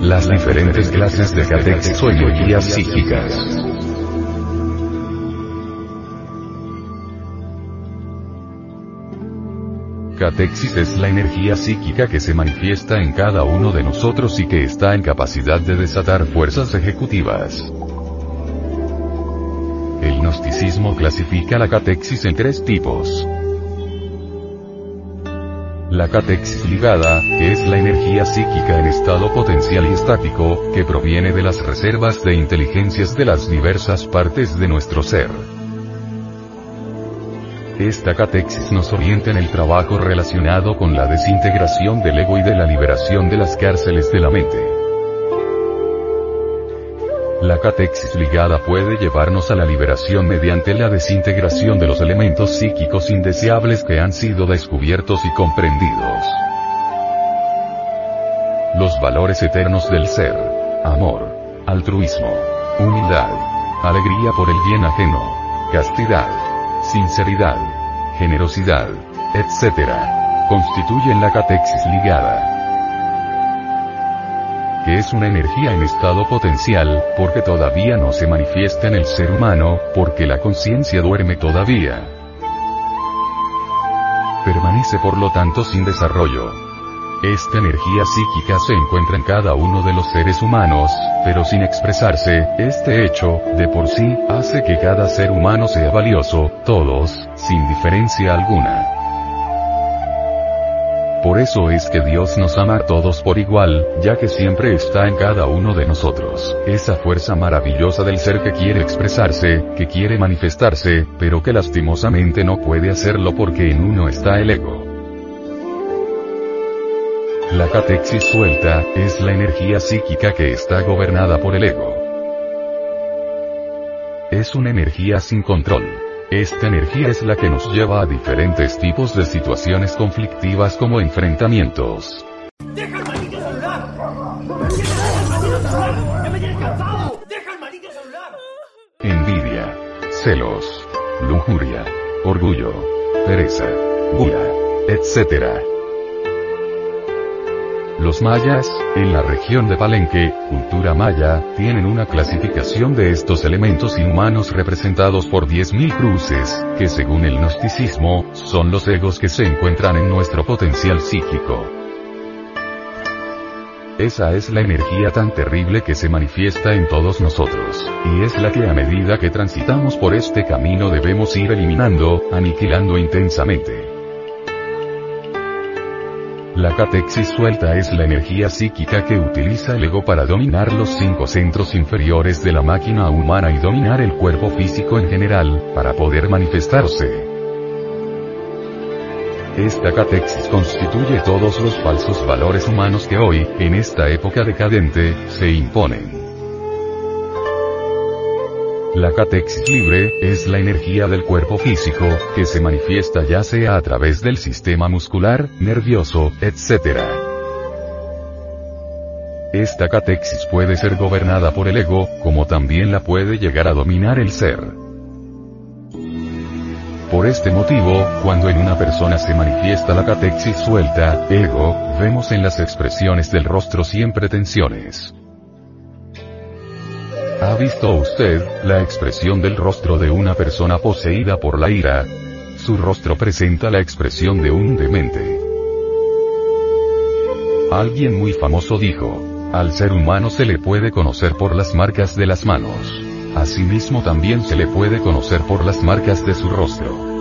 Las diferentes clases de catexis o energías psíquicas. Catexis es la energía psíquica que se manifiesta en cada uno de nosotros y que está en capacidad de desatar fuerzas ejecutivas. El gnosticismo clasifica la catexis en tres tipos. La catexis ligada, que es la energía psíquica en estado potencial y estático, que proviene de las reservas de inteligencias de las diversas partes de nuestro ser. Esta catexis nos orienta en el trabajo relacionado con la desintegración del ego y de la liberación de las cárceles de la mente. La catexis ligada puede llevarnos a la liberación mediante la desintegración de los elementos psíquicos indeseables que han sido descubiertos y comprendidos. Los valores eternos del ser. Amor. Altruismo. Humildad. Alegría por el bien ajeno. Castidad sinceridad, generosidad, etc. Constituyen la catexis ligada que es una energía en estado potencial, porque todavía no se manifiesta en el ser humano, porque la conciencia duerme todavía. Permanece por lo tanto sin desarrollo. Esta energía psíquica se encuentra en cada uno de los seres humanos, pero sin expresarse, este hecho, de por sí, hace que cada ser humano sea valioso, todos, sin diferencia alguna. Por eso es que Dios nos ama a todos por igual, ya que siempre está en cada uno de nosotros, esa fuerza maravillosa del ser que quiere expresarse, que quiere manifestarse, pero que lastimosamente no puede hacerlo porque en uno está el ego. La catexis suelta, es la energía psíquica que está gobernada por el ego. Es una energía sin control. Esta energía es la que nos lleva a diferentes tipos de situaciones conflictivas como enfrentamientos. ¡Deja el maldito celular! ¡Deja el maldito celular! Envidia, celos, lujuria, orgullo, pereza, gula, etc. Los mayas, en la región de Palenque, cultura maya, tienen una clasificación de estos elementos inhumanos representados por 10.000 cruces, que según el gnosticismo, son los egos que se encuentran en nuestro potencial psíquico. Esa es la energía tan terrible que se manifiesta en todos nosotros, y es la que a medida que transitamos por este camino debemos ir eliminando, aniquilando intensamente. La catexis suelta es la energía psíquica que utiliza el ego para dominar los cinco centros inferiores de la máquina humana y dominar el cuerpo físico en general, para poder manifestarse. Esta catexis constituye todos los falsos valores humanos que hoy, en esta época decadente, se imponen. La catexis libre, es la energía del cuerpo físico, que se manifiesta ya sea a través del sistema muscular, nervioso, etc. Esta catexis puede ser gobernada por el ego, como también la puede llegar a dominar el ser. Por este motivo, cuando en una persona se manifiesta la catexis suelta, ego, vemos en las expresiones del rostro siempre tensiones. ¿Ha visto usted la expresión del rostro de una persona poseída por la ira? Su rostro presenta la expresión de un demente. Alguien muy famoso dijo, al ser humano se le puede conocer por las marcas de las manos. Asimismo también se le puede conocer por las marcas de su rostro.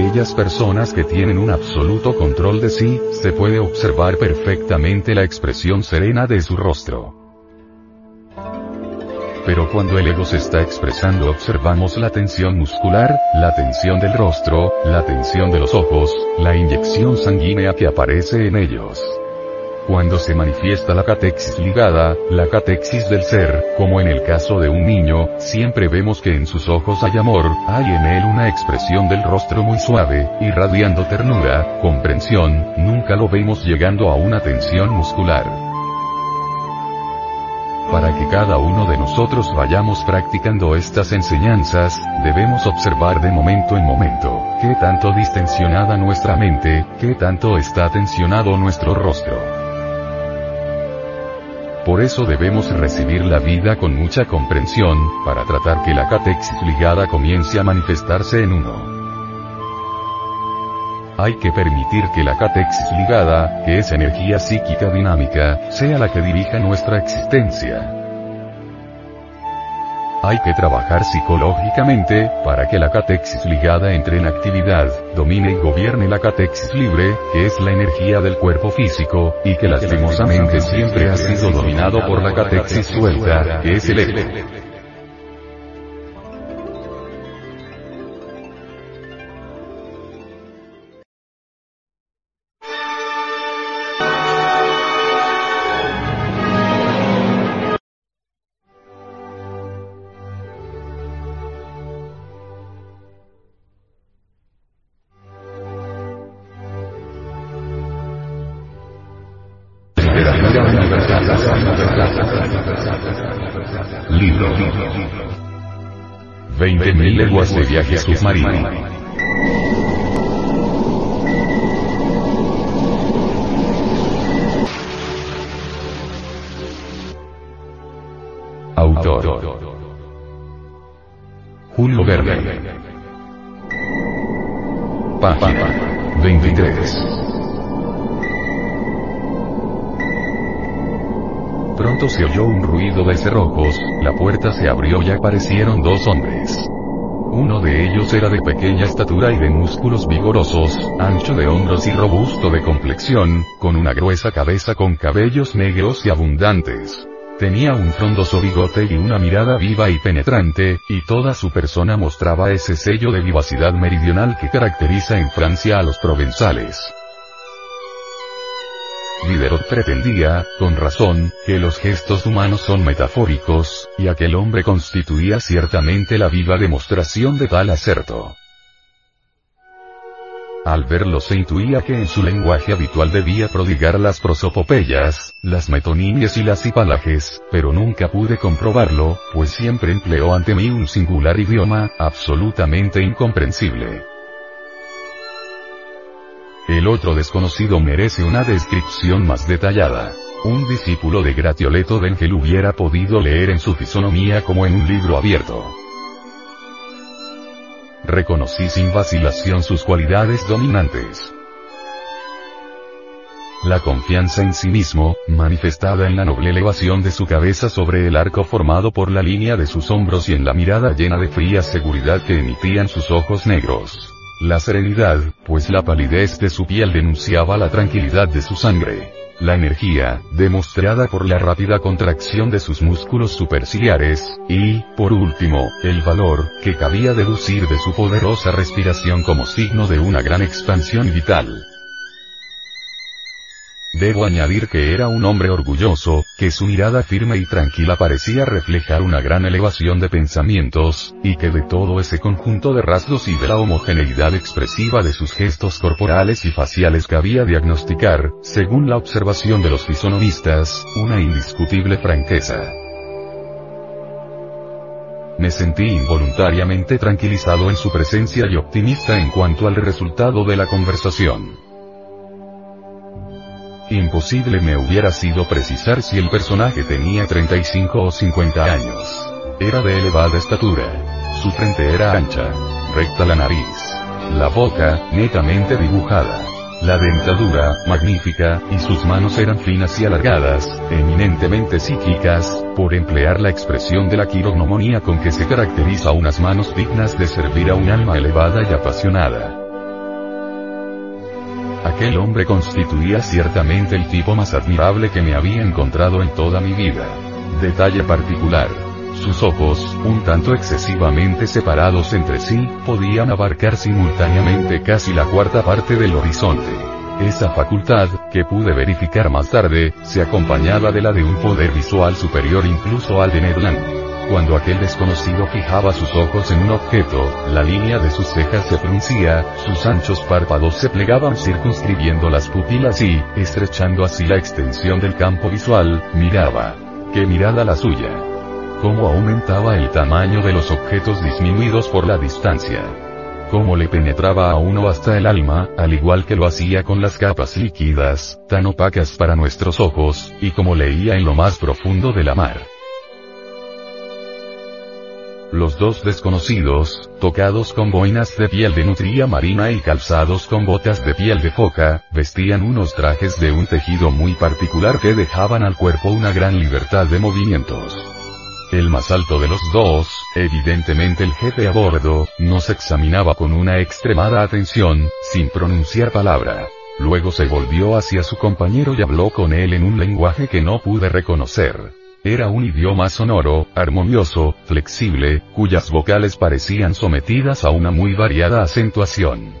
Aquellas personas que tienen un absoluto control de sí, se puede observar perfectamente la expresión serena de su rostro. Pero cuando el ego se está expresando observamos la tensión muscular, la tensión del rostro, la tensión de los ojos, la inyección sanguínea que aparece en ellos. Cuando se manifiesta la catexis ligada, la catexis del ser, como en el caso de un niño, siempre vemos que en sus ojos hay amor, hay en él una expresión del rostro muy suave, irradiando ternura, comprensión, nunca lo vemos llegando a una tensión muscular. Para que cada uno de nosotros vayamos practicando estas enseñanzas, debemos observar de momento en momento, qué tanto distensionada nuestra mente, qué tanto está tensionado nuestro rostro. Por eso debemos recibir la vida con mucha comprensión, para tratar que la catexis ligada comience a manifestarse en uno. Hay que permitir que la catexis ligada, que es energía psíquica dinámica, sea la que dirija nuestra existencia. Hay que trabajar psicológicamente, para que la catexis ligada entre en actividad, domine y gobierne la catexis libre, que es la energía del cuerpo físico, y que lastimosamente siempre ha sido dominado por la catexis suelta, que es el ego. Libro. 20.000 leguas de viaje submarino. Autor. Julio Verne. Página 23. Pronto se oyó un ruido de cerrojos, la puerta se abrió y aparecieron dos hombres. Uno de ellos era de pequeña estatura y de músculos vigorosos, ancho de hombros y robusto de complexión, con una gruesa cabeza con cabellos negros y abundantes. Tenía un frondoso bigote y una mirada viva y penetrante, y toda su persona mostraba ese sello de vivacidad meridional que caracteriza en Francia a los provenzales. Diderot pretendía, con razón, que los gestos humanos son metafóricos, y aquel hombre constituía ciertamente la viva demostración de tal acerto. Al verlo se intuía que en su lenguaje habitual debía prodigar las prosopopeyas, las metonimias y las hipalajes, pero nunca pude comprobarlo, pues siempre empleó ante mí un singular idioma, absolutamente incomprensible. El otro desconocido merece una descripción más detallada. Un discípulo de Gratioleto D'Engel hubiera podido leer en su fisonomía como en un libro abierto. Reconocí sin vacilación sus cualidades dominantes. La confianza en sí mismo, manifestada en la noble elevación de su cabeza sobre el arco formado por la línea de sus hombros y en la mirada llena de fría seguridad que emitían sus ojos negros. La serenidad, pues la palidez de su piel denunciaba la tranquilidad de su sangre. La energía, demostrada por la rápida contracción de sus músculos superciliares, y, por último, el valor, que cabía deducir de su poderosa respiración como signo de una gran expansión vital. Debo añadir que era un hombre orgulloso, que su mirada firme y tranquila parecía reflejar una gran elevación de pensamientos, y que de todo ese conjunto de rasgos y de la homogeneidad expresiva de sus gestos corporales y faciales cabía diagnosticar, según la observación de los fisonomistas, una indiscutible franqueza. Me sentí involuntariamente tranquilizado en su presencia y optimista en cuanto al resultado de la conversación. Imposible me hubiera sido precisar si el personaje tenía 35 o 50 años. Era de elevada estatura. Su frente era ancha. Recta la nariz. La boca, netamente dibujada. La dentadura, magnífica, y sus manos eran finas y alargadas, eminentemente psíquicas, por emplear la expresión de la quirognomonía con que se caracteriza unas manos dignas de servir a un alma elevada y apasionada. Aquel hombre constituía ciertamente el tipo más admirable que me había encontrado en toda mi vida. Detalle particular. Sus ojos, un tanto excesivamente separados entre sí, podían abarcar simultáneamente casi la cuarta parte del horizonte. Esa facultad, que pude verificar más tarde, se acompañaba de la de un poder visual superior incluso al de Ned cuando aquel desconocido fijaba sus ojos en un objeto, la línea de sus cejas se fruncía, sus anchos párpados se plegaban circunscribiendo las pupilas y, estrechando así la extensión del campo visual, miraba. ¡Qué mirada la suya! Cómo aumentaba el tamaño de los objetos disminuidos por la distancia. cómo le penetraba a uno hasta el alma, al igual que lo hacía con las capas líquidas, tan opacas para nuestros ojos, y como leía en lo más profundo de la mar. Los dos desconocidos, tocados con boinas de piel de nutria marina y calzados con botas de piel de foca, vestían unos trajes de un tejido muy particular que dejaban al cuerpo una gran libertad de movimientos. El más alto de los dos, evidentemente el jefe a bordo, nos examinaba con una extremada atención, sin pronunciar palabra. Luego se volvió hacia su compañero y habló con él en un lenguaje que no pude reconocer. Era un idioma sonoro, armonioso, flexible, cuyas vocales parecían sometidas a una muy variada acentuación.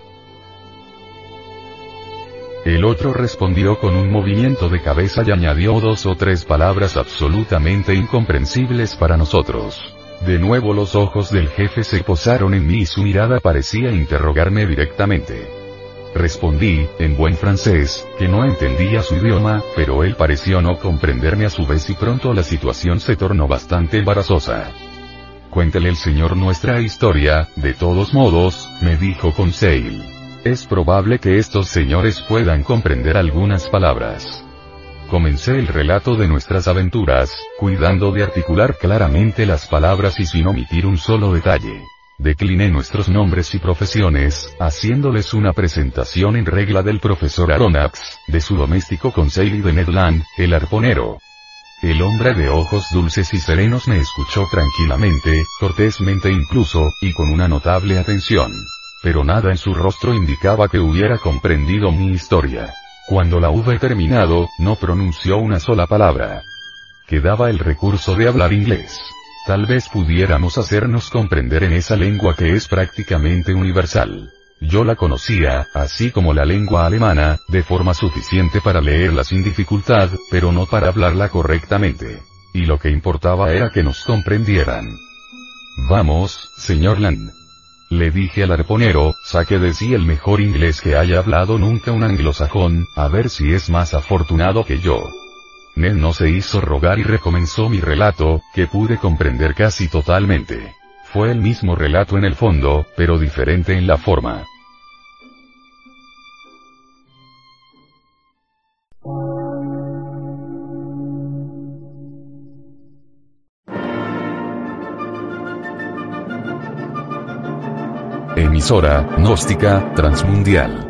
El otro respondió con un movimiento de cabeza y añadió dos o tres palabras absolutamente incomprensibles para nosotros. De nuevo los ojos del jefe se posaron en mí y su mirada parecía interrogarme directamente. Respondí, en buen francés, que no entendía su idioma, pero él pareció no comprenderme a su vez y pronto la situación se tornó bastante embarazosa. Cuéntele el señor nuestra historia, de todos modos, me dijo Conseil. Es probable que estos señores puedan comprender algunas palabras. Comencé el relato de nuestras aventuras, cuidando de articular claramente las palabras y sin omitir un solo detalle. Decliné nuestros nombres y profesiones, haciéndoles una presentación en regla del profesor Aronax, de su doméstico Conseil y de Ned Land, el arponero. El hombre de ojos dulces y serenos me escuchó tranquilamente, cortésmente incluso, y con una notable atención. Pero nada en su rostro indicaba que hubiera comprendido mi historia. Cuando la hube terminado, no pronunció una sola palabra. Quedaba el recurso de hablar inglés. Tal vez pudiéramos hacernos comprender en esa lengua que es prácticamente universal. Yo la conocía, así como la lengua alemana, de forma suficiente para leerla sin dificultad, pero no para hablarla correctamente. Y lo que importaba era que nos comprendieran. Vamos, señor Land. Le dije al arponero, saque de sí el mejor inglés que haya hablado nunca un anglosajón, a ver si es más afortunado que yo. Ned no se hizo rogar y recomenzó mi relato, que pude comprender casi totalmente. Fue el mismo relato en el fondo, pero diferente en la forma. Emisora, gnóstica, transmundial